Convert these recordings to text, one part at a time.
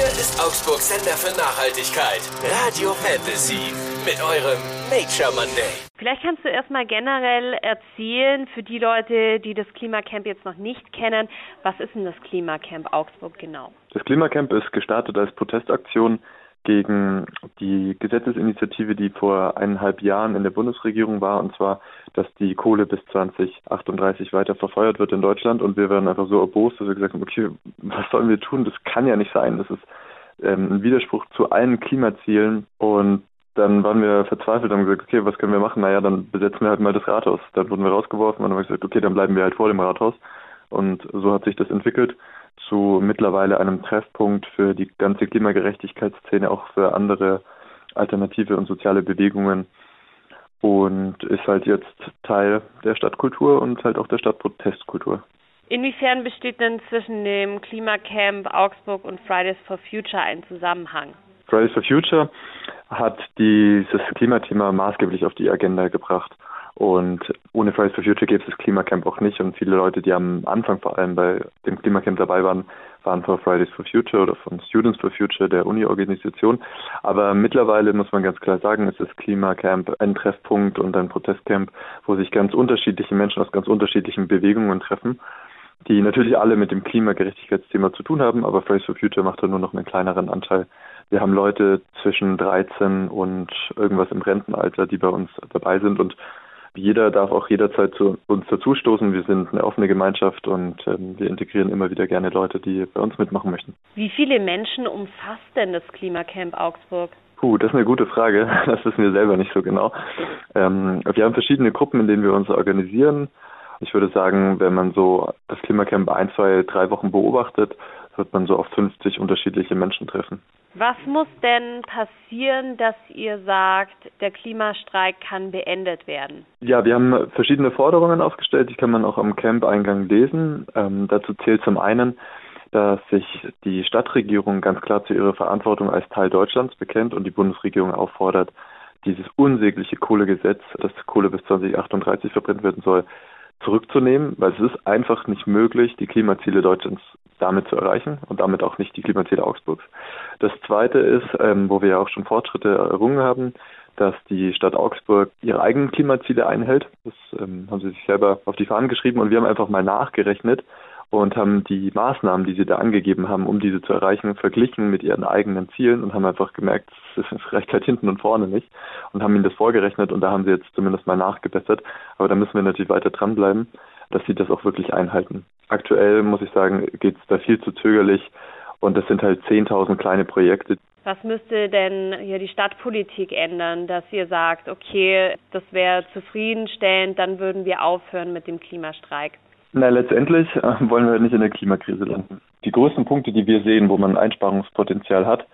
Hier ist Augsburg Sender für Nachhaltigkeit. Radio Fantasy mit eurem Nature Monday. Vielleicht kannst du erstmal generell erzählen, für die Leute, die das Klimacamp jetzt noch nicht kennen, was ist denn das Klimacamp Augsburg genau? Das Klimacamp ist gestartet als Protestaktion gegen die Gesetzesinitiative, die vor eineinhalb Jahren in der Bundesregierung war, und zwar, dass die Kohle bis 2038 weiter verfeuert wird in Deutschland. Und wir waren einfach so erbost, dass wir gesagt haben, okay, was sollen wir tun? Das kann ja nicht sein. Das ist ähm, ein Widerspruch zu allen Klimazielen. Und dann waren wir verzweifelt und haben gesagt, okay, was können wir machen? Naja, dann besetzen wir halt mal das Rathaus. Dann wurden wir rausgeworfen und haben gesagt, okay, dann bleiben wir halt vor dem Rathaus. Und so hat sich das entwickelt zu mittlerweile einem Treffpunkt für die ganze Klimagerechtigkeitsszene, auch für andere alternative und soziale Bewegungen und ist halt jetzt Teil der Stadtkultur und halt auch der Stadtprotestkultur. Inwiefern besteht denn zwischen dem Klimacamp Augsburg und Fridays for Future ein Zusammenhang? Fridays for Future hat dieses Klimathema maßgeblich auf die Agenda gebracht. Und ohne Fridays for Future gäbe es das Klimacamp auch nicht. Und viele Leute, die am Anfang vor allem bei dem Klimacamp dabei waren, waren von Fridays for Future oder von Students for Future, der Uni-Organisation. Aber mittlerweile muss man ganz klar sagen, ist das Klimacamp ein Treffpunkt und ein Protestcamp, wo sich ganz unterschiedliche Menschen aus ganz unterschiedlichen Bewegungen treffen die natürlich alle mit dem Klimagerechtigkeitsthema zu tun haben, aber Fridays for Future macht da nur noch einen kleineren Anteil. Wir haben Leute zwischen 13 und irgendwas im Rentenalter, die bei uns dabei sind und jeder darf auch jederzeit zu uns dazustoßen. Wir sind eine offene Gemeinschaft und ähm, wir integrieren immer wieder gerne Leute, die bei uns mitmachen möchten. Wie viele Menschen umfasst denn das Klimacamp Augsburg? Puh, das ist eine gute Frage. Das wissen wir selber nicht so genau. Ähm, wir haben verschiedene Gruppen, in denen wir uns organisieren. Ich würde sagen, wenn man so das Klimacamp ein, zwei, drei Wochen beobachtet, wird man so auf 50 unterschiedliche Menschen treffen. Was muss denn passieren, dass ihr sagt, der Klimastreik kann beendet werden? Ja, wir haben verschiedene Forderungen aufgestellt, die kann man auch am Camp-Eingang lesen. Ähm, dazu zählt zum einen, dass sich die Stadtregierung ganz klar zu ihrer Verantwortung als Teil Deutschlands bekennt und die Bundesregierung auffordert, dieses unsägliche Kohlegesetz, das Kohle bis 2038 verbrennt werden soll, zurückzunehmen, weil es ist einfach nicht möglich, die Klimaziele Deutschlands damit zu erreichen und damit auch nicht die Klimaziele Augsburgs. Das Zweite ist, ähm, wo wir ja auch schon Fortschritte errungen haben, dass die Stadt Augsburg ihre eigenen Klimaziele einhält. Das ähm, haben sie sich selber auf die Fahnen geschrieben und wir haben einfach mal nachgerechnet und haben die Maßnahmen, die sie da angegeben haben, um diese zu erreichen, verglichen mit ihren eigenen Zielen und haben einfach gemerkt, es reicht halt hinten und vorne nicht und haben ihnen das vorgerechnet und da haben sie jetzt zumindest mal nachgebessert. Aber da müssen wir natürlich weiter dranbleiben, dass sie das auch wirklich einhalten. Aktuell muss ich sagen, geht es da viel zu zögerlich und das sind halt 10.000 kleine Projekte. Was müsste denn hier die Stadtpolitik ändern, dass ihr sagt, okay, das wäre zufriedenstellend, dann würden wir aufhören mit dem Klimastreik? Na, letztendlich äh, wollen wir nicht in der Klimakrise landen. Die größten Punkte, die wir sehen, wo man Einsparungspotenzial hat,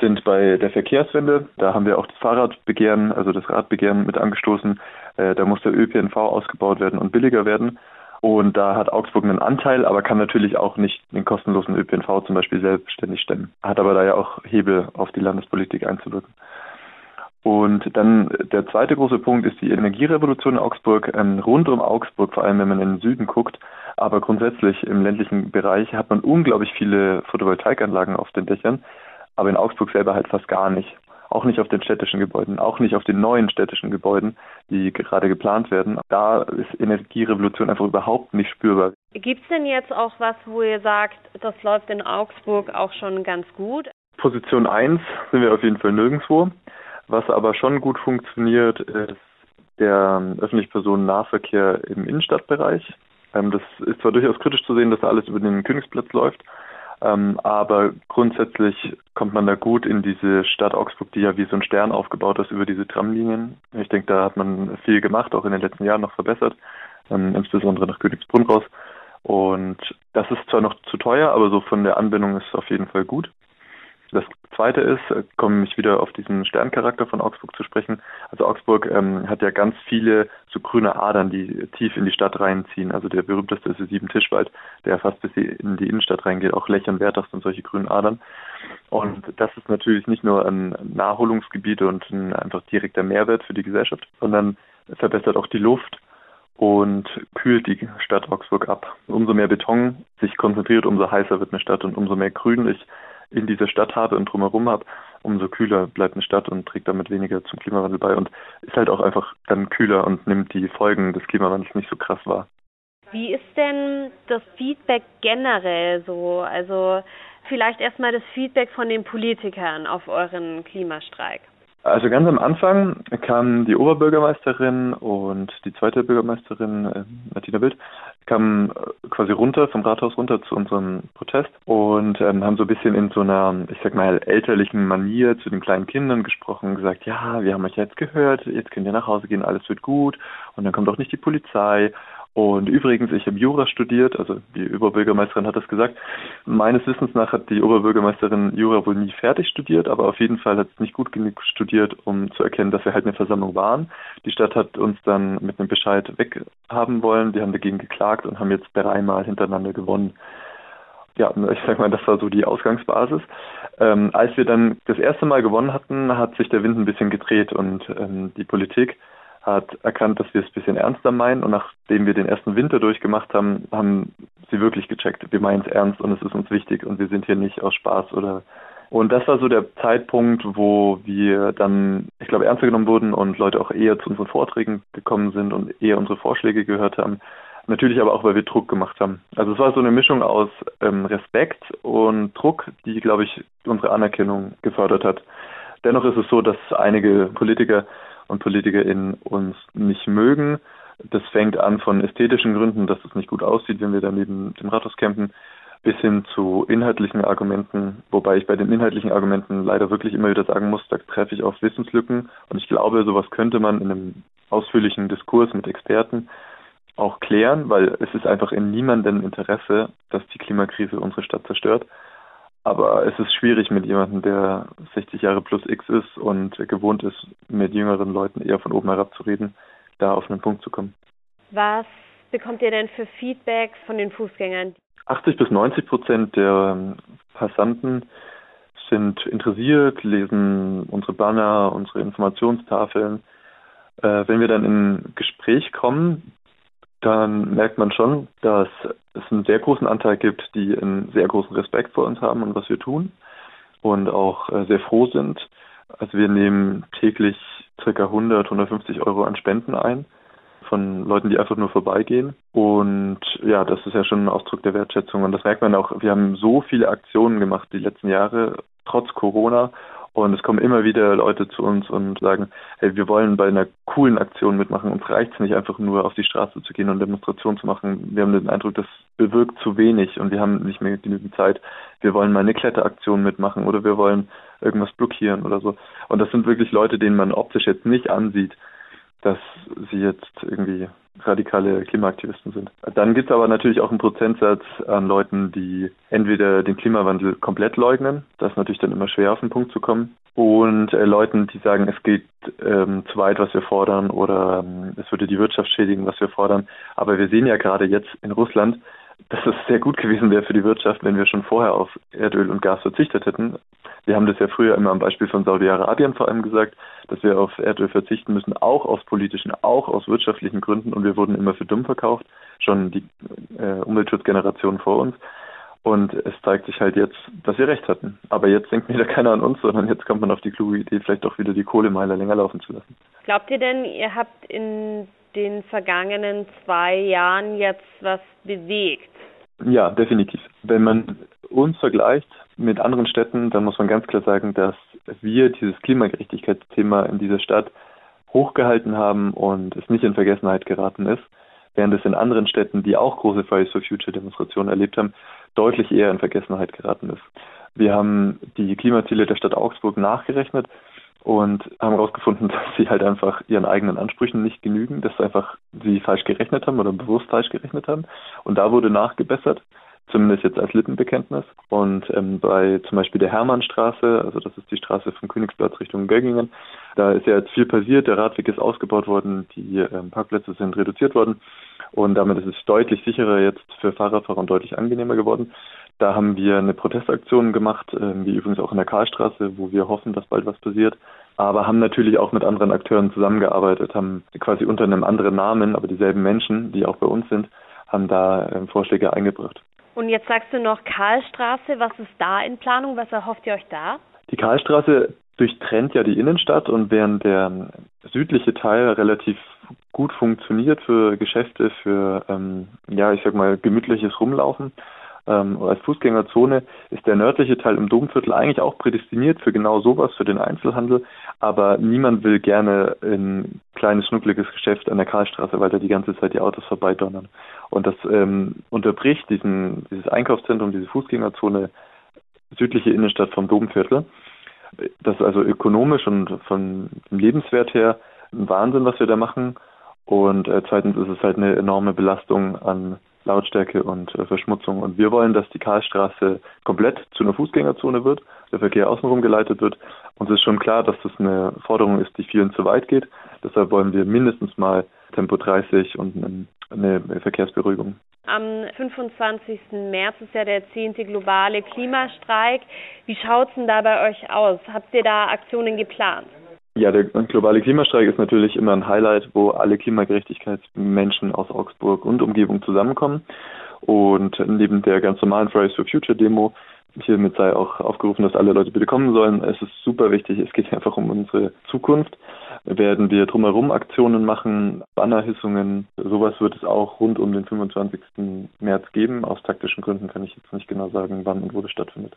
sind bei der Verkehrswende. Da haben wir auch das Fahrradbegehren, also das Radbegehren mit angestoßen. Äh, da muss der ÖPNV ausgebaut werden und billiger werden. Und da hat Augsburg einen Anteil, aber kann natürlich auch nicht den kostenlosen ÖPNV zum Beispiel selbstständig stemmen. Hat aber da ja auch Hebel auf die Landespolitik einzuwirken. Und dann der zweite große Punkt ist die Energierevolution in Augsburg. Ähm, rund um Augsburg, vor allem wenn man in den Süden guckt, aber grundsätzlich im ländlichen Bereich hat man unglaublich viele Photovoltaikanlagen auf den Dächern, aber in Augsburg selber halt fast gar nicht. Auch nicht auf den städtischen Gebäuden, auch nicht auf den neuen städtischen Gebäuden, die gerade geplant werden. Da ist Energierevolution einfach überhaupt nicht spürbar. Gibt es denn jetzt auch was, wo ihr sagt, das läuft in Augsburg auch schon ganz gut? Position 1 sind wir auf jeden Fall nirgendwo. Was aber schon gut funktioniert, ist der ähm, öffentliche Personennahverkehr im Innenstadtbereich. Ähm, das ist zwar durchaus kritisch zu sehen, dass alles über den Königsplatz läuft, ähm, aber grundsätzlich kommt man da gut in diese Stadt Augsburg, die ja wie so ein Stern aufgebaut ist über diese Tramlinien. Ich denke, da hat man viel gemacht, auch in den letzten Jahren noch verbessert, insbesondere nach Königsbrunn raus. Und das ist zwar noch zu teuer, aber so von der Anbindung ist es auf jeden Fall gut. Das Zweite ist, äh, komme ich wieder auf diesen Sterncharakter von Augsburg zu sprechen. Also Augsburg ähm, hat ja ganz viele so grüne Adern, die tief in die Stadt reinziehen. Also der berühmteste ist der Sieben-Tischwald, der fast bis in die Innenstadt reingeht. Auch Lech und Wertach sind solche grünen Adern. Und das ist natürlich nicht nur ein Naherholungsgebiet und ein einfach direkter Mehrwert für die Gesellschaft, sondern verbessert auch die Luft und kühlt die Stadt Augsburg ab. Umso mehr Beton sich konzentriert, umso heißer wird eine Stadt und umso mehr Grün ich in dieser Stadt habe und drumherum habe, umso kühler bleibt eine Stadt und trägt damit weniger zum Klimawandel bei und ist halt auch einfach dann kühler und nimmt die Folgen des Klimawandels nicht so krass wahr. Wie ist denn das Feedback generell so? Also vielleicht erstmal das Feedback von den Politikern auf euren Klimastreik. Also ganz am Anfang kam die Oberbürgermeisterin und die zweite Bürgermeisterin, äh, Martina Bild, kamen äh, quasi runter vom Rathaus runter zu unserem Protest und ähm, haben so ein bisschen in so einer, ich sag mal, elterlichen Manier zu den kleinen Kindern gesprochen, gesagt, ja, wir haben euch jetzt gehört, jetzt könnt ihr nach Hause gehen, alles wird gut und dann kommt auch nicht die Polizei und übrigens, ich habe Jura studiert, also die Oberbürgermeisterin hat das gesagt. Meines Wissens nach hat die Oberbürgermeisterin Jura wohl nie fertig studiert, aber auf jeden Fall hat es nicht gut genug studiert, um zu erkennen, dass wir halt eine Versammlung waren. Die Stadt hat uns dann mit einem Bescheid weghaben wollen, die haben dagegen geklagt und haben jetzt dreimal hintereinander gewonnen. Ja, ich sag mal, das war so die Ausgangsbasis. Ähm, als wir dann das erste Mal gewonnen hatten, hat sich der Wind ein bisschen gedreht und ähm, die Politik hat erkannt, dass wir es ein bisschen ernster meinen und nachdem wir den ersten Winter durchgemacht haben, haben sie wirklich gecheckt, wir meinen es ernst und es ist uns wichtig und wir sind hier nicht aus Spaß oder und das war so der Zeitpunkt, wo wir dann, ich glaube, ernster genommen wurden und Leute auch eher zu unseren Vorträgen gekommen sind und eher unsere Vorschläge gehört haben. Natürlich aber auch, weil wir Druck gemacht haben. Also es war so eine Mischung aus ähm, Respekt und Druck, die, glaube ich, unsere Anerkennung gefördert hat. Dennoch ist es so, dass einige Politiker und PolitikerInnen uns nicht mögen. Das fängt an von ästhetischen Gründen, dass es nicht gut aussieht, wenn wir da neben dem Rathaus campen, bis hin zu inhaltlichen Argumenten, wobei ich bei den inhaltlichen Argumenten leider wirklich immer wieder sagen muss, da treffe ich auf Wissenslücken und ich glaube, sowas könnte man in einem ausführlichen Diskurs mit Experten auch klären, weil es ist einfach in niemandem Interesse, dass die Klimakrise unsere Stadt zerstört. Aber es ist schwierig mit jemandem, der 60 Jahre plus X ist und gewohnt ist, mit jüngeren Leuten eher von oben herab zu reden, da auf einen Punkt zu kommen. Was bekommt ihr denn für Feedback von den Fußgängern? 80 bis 90 Prozent der ähm, Passanten sind interessiert, lesen unsere Banner, unsere Informationstafeln. Äh, wenn wir dann in Gespräch kommen, dann merkt man schon, dass es einen sehr großen Anteil gibt, die einen sehr großen Respekt vor uns haben und was wir tun und auch äh, sehr froh sind. Also wir nehmen täglich circa 100, 150 Euro an Spenden ein von Leuten, die einfach nur vorbeigehen. Und ja, das ist ja schon ein Ausdruck der Wertschätzung. Und das merkt man auch. Wir haben so viele Aktionen gemacht die letzten Jahre, trotz Corona. Und es kommen immer wieder Leute zu uns und sagen, hey, wir wollen bei einer coolen Aktion mitmachen. Uns reicht es nicht einfach nur auf die Straße zu gehen und Demonstrationen zu machen. Wir haben den Eindruck, das bewirkt zu wenig und wir haben nicht mehr genügend Zeit. Wir wollen mal eine Kletteraktion mitmachen oder wir wollen irgendwas blockieren oder so. Und das sind wirklich Leute, denen man optisch jetzt nicht ansieht, dass sie jetzt irgendwie radikale Klimaaktivisten sind. Dann gibt es aber natürlich auch einen Prozentsatz an Leuten, die entweder den Klimawandel komplett leugnen, das ist natürlich dann immer schwer auf den Punkt zu kommen, und äh, Leuten, die sagen, es geht ähm, zu weit, was wir fordern, oder ähm, es würde die Wirtschaft schädigen, was wir fordern. Aber wir sehen ja gerade jetzt in Russland, dass es sehr gut gewesen wäre für die Wirtschaft, wenn wir schon vorher auf Erdöl und Gas verzichtet hätten. Wir haben das ja früher immer am Beispiel von Saudi-Arabien vor allem gesagt, dass wir auf Erdöl verzichten müssen, auch aus politischen, auch aus wirtschaftlichen Gründen und wir wurden immer für dumm verkauft, schon die äh, Umweltschutzgeneration vor uns. Und es zeigt sich halt jetzt, dass wir recht hatten. Aber jetzt denkt wieder keiner an uns, sondern jetzt kommt man auf die kluge Idee, vielleicht doch wieder die Kohlemeiler länger laufen zu lassen. Glaubt ihr denn, ihr habt in den vergangenen zwei Jahren jetzt was bewegt? Ja, definitiv. Wenn man uns vergleicht mit anderen Städten, dann muss man ganz klar sagen, dass wir dieses Klimagerechtigkeitsthema in dieser Stadt hochgehalten haben und es nicht in Vergessenheit geraten ist, während es in anderen Städten, die auch große Fridays for Future Demonstrationen erlebt haben, deutlich eher in Vergessenheit geraten ist. Wir haben die Klimaziele der Stadt Augsburg nachgerechnet und haben herausgefunden, dass sie halt einfach ihren eigenen Ansprüchen nicht genügen, dass einfach sie falsch gerechnet haben oder bewusst falsch gerechnet haben. Und da wurde nachgebessert, zumindest jetzt als Lippenbekenntnis. Und ähm, bei zum Beispiel der Hermannstraße, also das ist die Straße vom Königsplatz Richtung Göggingen, da ist ja jetzt viel passiert, der Radweg ist ausgebaut worden, die ähm, Parkplätze sind reduziert worden und damit ist es deutlich sicherer jetzt für Fahrradfahrer und deutlich angenehmer geworden. Da haben wir eine Protestaktion gemacht, äh, wie übrigens auch in der Karlstraße, wo wir hoffen, dass bald was passiert. Aber haben natürlich auch mit anderen Akteuren zusammengearbeitet, haben quasi unter einem anderen Namen, aber dieselben Menschen, die auch bei uns sind, haben da äh, Vorschläge eingebracht. Und jetzt sagst du noch Karlstraße. Was ist da in Planung? Was erhofft ihr euch da? Die Karlstraße durchtrennt ja die Innenstadt und während der südliche Teil relativ gut funktioniert für Geschäfte, für ähm, ja, ich sag mal gemütliches Rumlaufen, ähm, als Fußgängerzone ist der nördliche Teil im Domviertel eigentlich auch prädestiniert für genau sowas, für den Einzelhandel. Aber niemand will gerne ein kleines, schnuckliges Geschäft an der Karlstraße, weil da die ganze Zeit die Autos vorbeidonnern. Und das ähm, unterbricht diesen, dieses Einkaufszentrum, diese Fußgängerzone südliche Innenstadt vom Domviertel. Das ist also ökonomisch und von dem Lebenswert her ein Wahnsinn, was wir da machen. Und äh, zweitens ist es halt eine enorme Belastung an Lautstärke und äh, Verschmutzung. Und wir wollen, dass die Karlstraße komplett zu einer Fußgängerzone wird, der Verkehr außenrum geleitet wird. Uns ist schon klar, dass das eine Forderung ist, die vielen zu weit geht. Deshalb wollen wir mindestens mal Tempo 30 und eine Verkehrsberuhigung. Am 25. März ist ja der 10. globale Klimastreik. Wie schaut es denn da bei euch aus? Habt ihr da Aktionen geplant? Ja, der globale Klimastreik ist natürlich immer ein Highlight, wo alle Klimagerechtigkeitsmenschen aus Augsburg und Umgebung zusammenkommen. Und neben der ganz normalen Fridays for Future Demo hiermit sei auch aufgerufen, dass alle Leute bitte kommen sollen. Es ist super wichtig, es geht einfach um unsere Zukunft. Werden wir drumherum Aktionen machen, Bannerhissungen, sowas wird es auch rund um den 25. März geben. Aus taktischen Gründen kann ich jetzt nicht genau sagen, wann und wo das stattfindet.